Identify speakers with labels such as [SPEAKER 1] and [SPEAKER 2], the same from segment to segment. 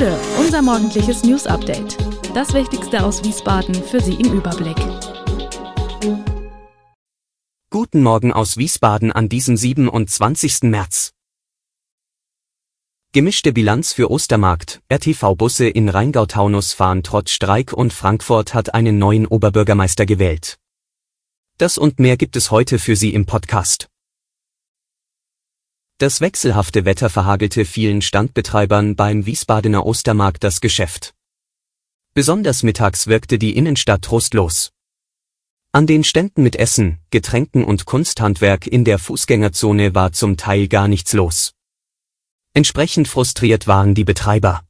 [SPEAKER 1] Bude, unser morgendliches News Update. Das Wichtigste aus Wiesbaden für Sie im Überblick.
[SPEAKER 2] Guten Morgen aus Wiesbaden an diesem 27. März. Gemischte Bilanz für Ostermarkt. RTV-Busse in Rheingau-Taunus fahren trotz Streik und Frankfurt hat einen neuen Oberbürgermeister gewählt. Das und mehr gibt es heute für Sie im Podcast. Das wechselhafte Wetter verhagelte vielen Standbetreibern beim Wiesbadener Ostermarkt das Geschäft. Besonders mittags wirkte die Innenstadt trostlos. An den Ständen mit Essen, Getränken und Kunsthandwerk in der Fußgängerzone war zum Teil gar nichts los. Entsprechend frustriert waren die Betreiber.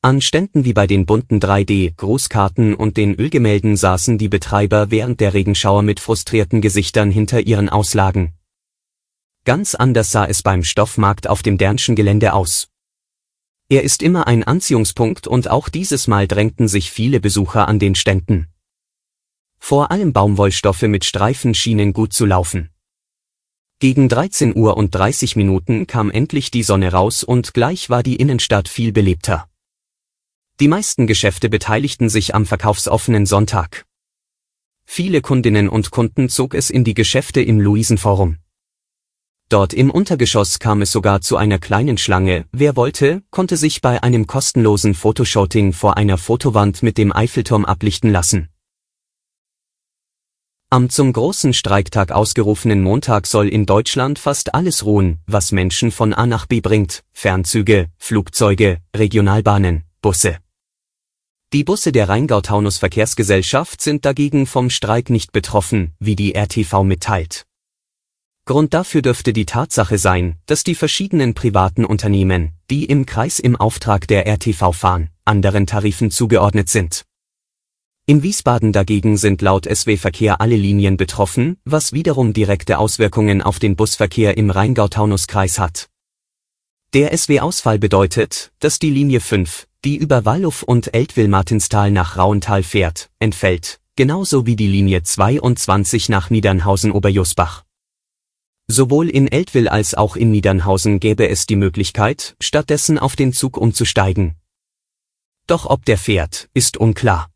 [SPEAKER 2] An Ständen wie bei den bunten 3D-Grußkarten und den Ölgemälden saßen die Betreiber während der Regenschauer mit frustrierten Gesichtern hinter ihren Auslagen. Ganz anders sah es beim Stoffmarkt auf dem Dernschen Gelände aus. Er ist immer ein Anziehungspunkt und auch dieses Mal drängten sich viele Besucher an den Ständen. Vor allem Baumwollstoffe mit Streifen schienen gut zu laufen. Gegen 13 Uhr und 30 Minuten kam endlich die Sonne raus und gleich war die Innenstadt viel belebter. Die meisten Geschäfte beteiligten sich am verkaufsoffenen Sonntag. Viele Kundinnen und Kunden zog es in die Geschäfte im Luisenforum. Dort im Untergeschoss kam es sogar zu einer kleinen Schlange. Wer wollte, konnte sich bei einem kostenlosen Fotoshooting vor einer Fotowand mit dem Eiffelturm ablichten lassen. Am zum großen Streiktag ausgerufenen Montag soll in Deutschland fast alles ruhen, was Menschen von A nach B bringt, Fernzüge, Flugzeuge, Regionalbahnen, Busse. Die Busse der Rheingau-Taunus Verkehrsgesellschaft sind dagegen vom Streik nicht betroffen, wie die RTV mitteilt. Grund dafür dürfte die Tatsache sein, dass die verschiedenen privaten Unternehmen, die im Kreis im Auftrag der RTV fahren, anderen Tarifen zugeordnet sind. In Wiesbaden dagegen sind laut SW Verkehr alle Linien betroffen, was wiederum direkte Auswirkungen auf den Busverkehr im Rheingau-Taunus-Kreis hat. Der SW-Ausfall bedeutet, dass die Linie 5, die über Walluff und Eltville-Martinstal nach Rauental fährt, entfällt, genauso wie die Linie 22 nach Niedernhausen-Oberjusbach. Sowohl in Eltville als auch in Niedernhausen gäbe es die Möglichkeit, stattdessen auf den Zug umzusteigen. Doch ob der fährt, ist unklar.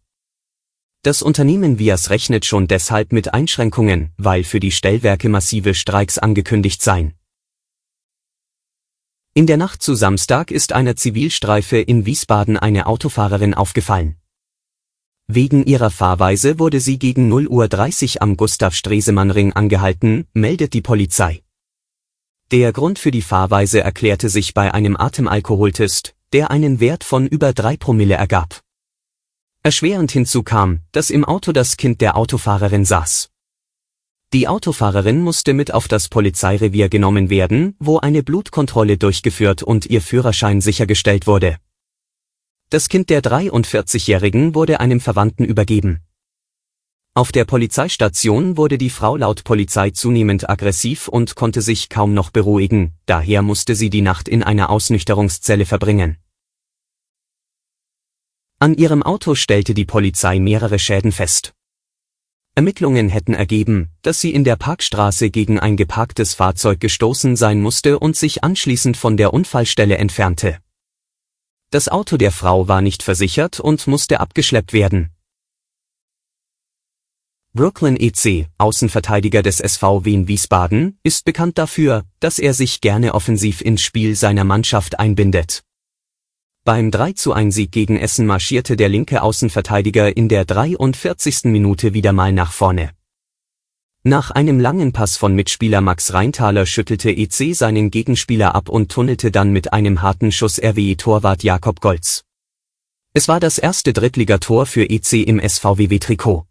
[SPEAKER 2] Das Unternehmen Vias rechnet schon deshalb mit Einschränkungen, weil für die Stellwerke massive Streiks angekündigt seien. In der Nacht zu Samstag ist einer Zivilstreife in Wiesbaden eine Autofahrerin aufgefallen. Wegen ihrer Fahrweise wurde sie gegen 0.30 Uhr am Gustav-Stresemann-Ring angehalten, meldet die Polizei. Der Grund für die Fahrweise erklärte sich bei einem Atemalkoholtest, der einen Wert von über 3 Promille ergab. Erschwerend hinzu kam, dass im Auto das Kind der Autofahrerin saß. Die Autofahrerin musste mit auf das Polizeirevier genommen werden, wo eine Blutkontrolle durchgeführt und ihr Führerschein sichergestellt wurde. Das Kind der 43-Jährigen wurde einem Verwandten übergeben. Auf der Polizeistation wurde die Frau laut Polizei zunehmend aggressiv und konnte sich kaum noch beruhigen, daher musste sie die Nacht in einer Ausnüchterungszelle verbringen. An ihrem Auto stellte die Polizei mehrere Schäden fest. Ermittlungen hätten ergeben, dass sie in der Parkstraße gegen ein geparktes Fahrzeug gestoßen sein musste und sich anschließend von der Unfallstelle entfernte. Das Auto der Frau war nicht versichert und musste abgeschleppt werden. Brooklyn EC, Außenverteidiger des SV Wien Wiesbaden, ist bekannt dafür, dass er sich gerne offensiv ins Spiel seiner Mannschaft einbindet. Beim 3 zu 1 Sieg gegen Essen marschierte der linke Außenverteidiger in der 43. Minute wieder mal nach vorne. Nach einem langen Pass von Mitspieler Max Reintaler schüttelte EC seinen Gegenspieler ab und tunnelte dann mit einem harten Schuss RWE-Torwart Jakob Golz. Es war das erste Drittligator für EC im SVWW-Trikot.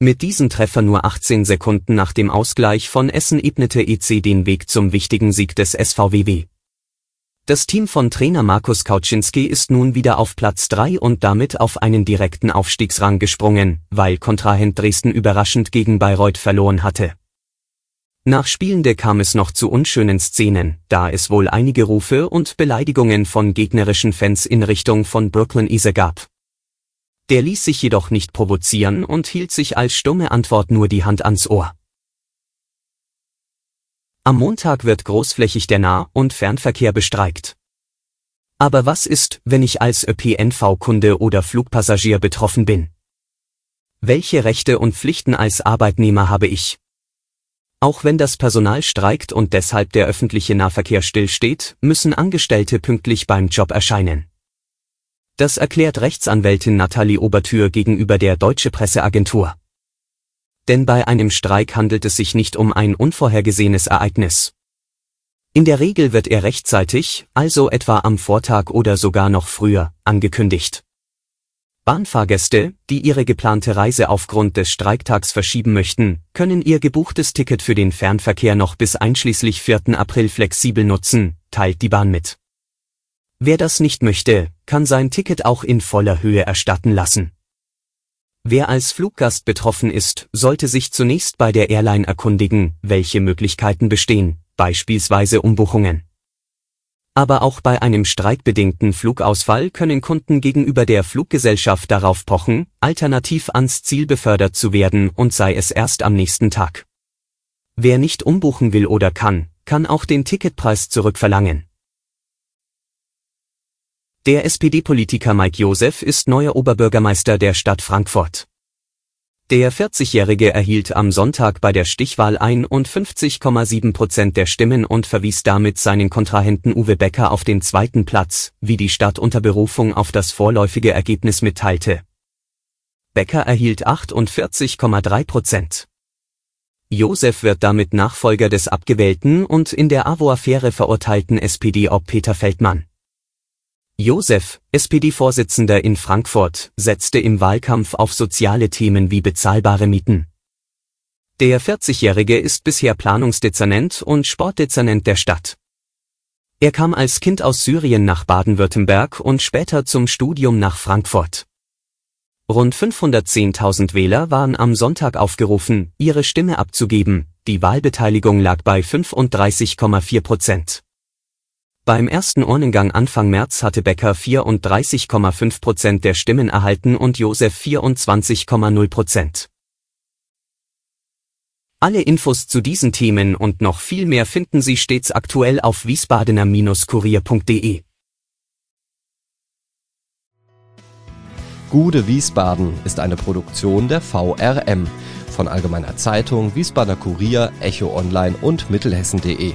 [SPEAKER 2] Mit diesem Treffer nur 18 Sekunden nach dem Ausgleich von Essen ebnete EC den Weg zum wichtigen Sieg des SVWW. Das Team von Trainer Markus Kauczynski ist nun wieder auf Platz 3 und damit auf einen direkten Aufstiegsrang gesprungen, weil Kontrahent Dresden überraschend gegen Bayreuth verloren hatte. Nach Spielende kam es noch zu unschönen Szenen, da es wohl einige Rufe und Beleidigungen von gegnerischen Fans in Richtung von Brooklyn Ise gab. Der ließ sich jedoch nicht provozieren und hielt sich als stumme Antwort nur die Hand ans Ohr. Am Montag wird großflächig der Nah- und Fernverkehr bestreikt. Aber was ist, wenn ich als ÖPNV-Kunde oder Flugpassagier betroffen bin? Welche Rechte und Pflichten als Arbeitnehmer habe ich? Auch wenn das Personal streikt und deshalb der öffentliche Nahverkehr stillsteht, müssen Angestellte pünktlich beim Job erscheinen. Das erklärt Rechtsanwältin Nathalie Obertür gegenüber der Deutsche Presseagentur. Denn bei einem Streik handelt es sich nicht um ein unvorhergesehenes Ereignis. In der Regel wird er rechtzeitig, also etwa am Vortag oder sogar noch früher, angekündigt. Bahnfahrgäste, die ihre geplante Reise aufgrund des Streiktags verschieben möchten, können ihr gebuchtes Ticket für den Fernverkehr noch bis einschließlich 4. April flexibel nutzen, teilt die Bahn mit. Wer das nicht möchte, kann sein Ticket auch in voller Höhe erstatten lassen. Wer als Fluggast betroffen ist, sollte sich zunächst bei der Airline erkundigen, welche Möglichkeiten bestehen, beispielsweise Umbuchungen. Aber auch bei einem streikbedingten Flugausfall können Kunden gegenüber der Fluggesellschaft darauf pochen, alternativ ans Ziel befördert zu werden und sei es erst am nächsten Tag. Wer nicht umbuchen will oder kann, kann auch den Ticketpreis zurückverlangen. Der SPD-Politiker Mike Josef ist neuer Oberbürgermeister der Stadt Frankfurt. Der 40-Jährige erhielt am Sonntag bei der Stichwahl 51,7 Prozent der Stimmen und verwies damit seinen Kontrahenten Uwe Becker auf den zweiten Platz, wie die Stadt unter Berufung auf das vorläufige Ergebnis mitteilte. Becker erhielt 48,3 Prozent. Josef wird damit Nachfolger des abgewählten und in der AWO-Affäre verurteilten SPD-Ob Peter Feldmann. Josef, SPD-Vorsitzender in Frankfurt, setzte im Wahlkampf auf soziale Themen wie bezahlbare Mieten. Der 40-Jährige ist bisher Planungsdezernent und Sportdezernent der Stadt. Er kam als Kind aus Syrien nach Baden-Württemberg und später zum Studium nach Frankfurt. Rund 510.000 Wähler waren am Sonntag aufgerufen, ihre Stimme abzugeben, die Wahlbeteiligung lag bei 35,4 Prozent. Beim ersten Urnengang Anfang März hatte Becker 34,5 Prozent der Stimmen erhalten und Josef 24,0 Prozent. Alle Infos zu diesen Themen und noch viel mehr finden Sie stets aktuell auf wiesbadener-kurier.de.
[SPEAKER 3] Gude Wiesbaden ist eine Produktion der VRM von Allgemeiner Zeitung, Wiesbadener Kurier, Echo Online und Mittelhessen.de.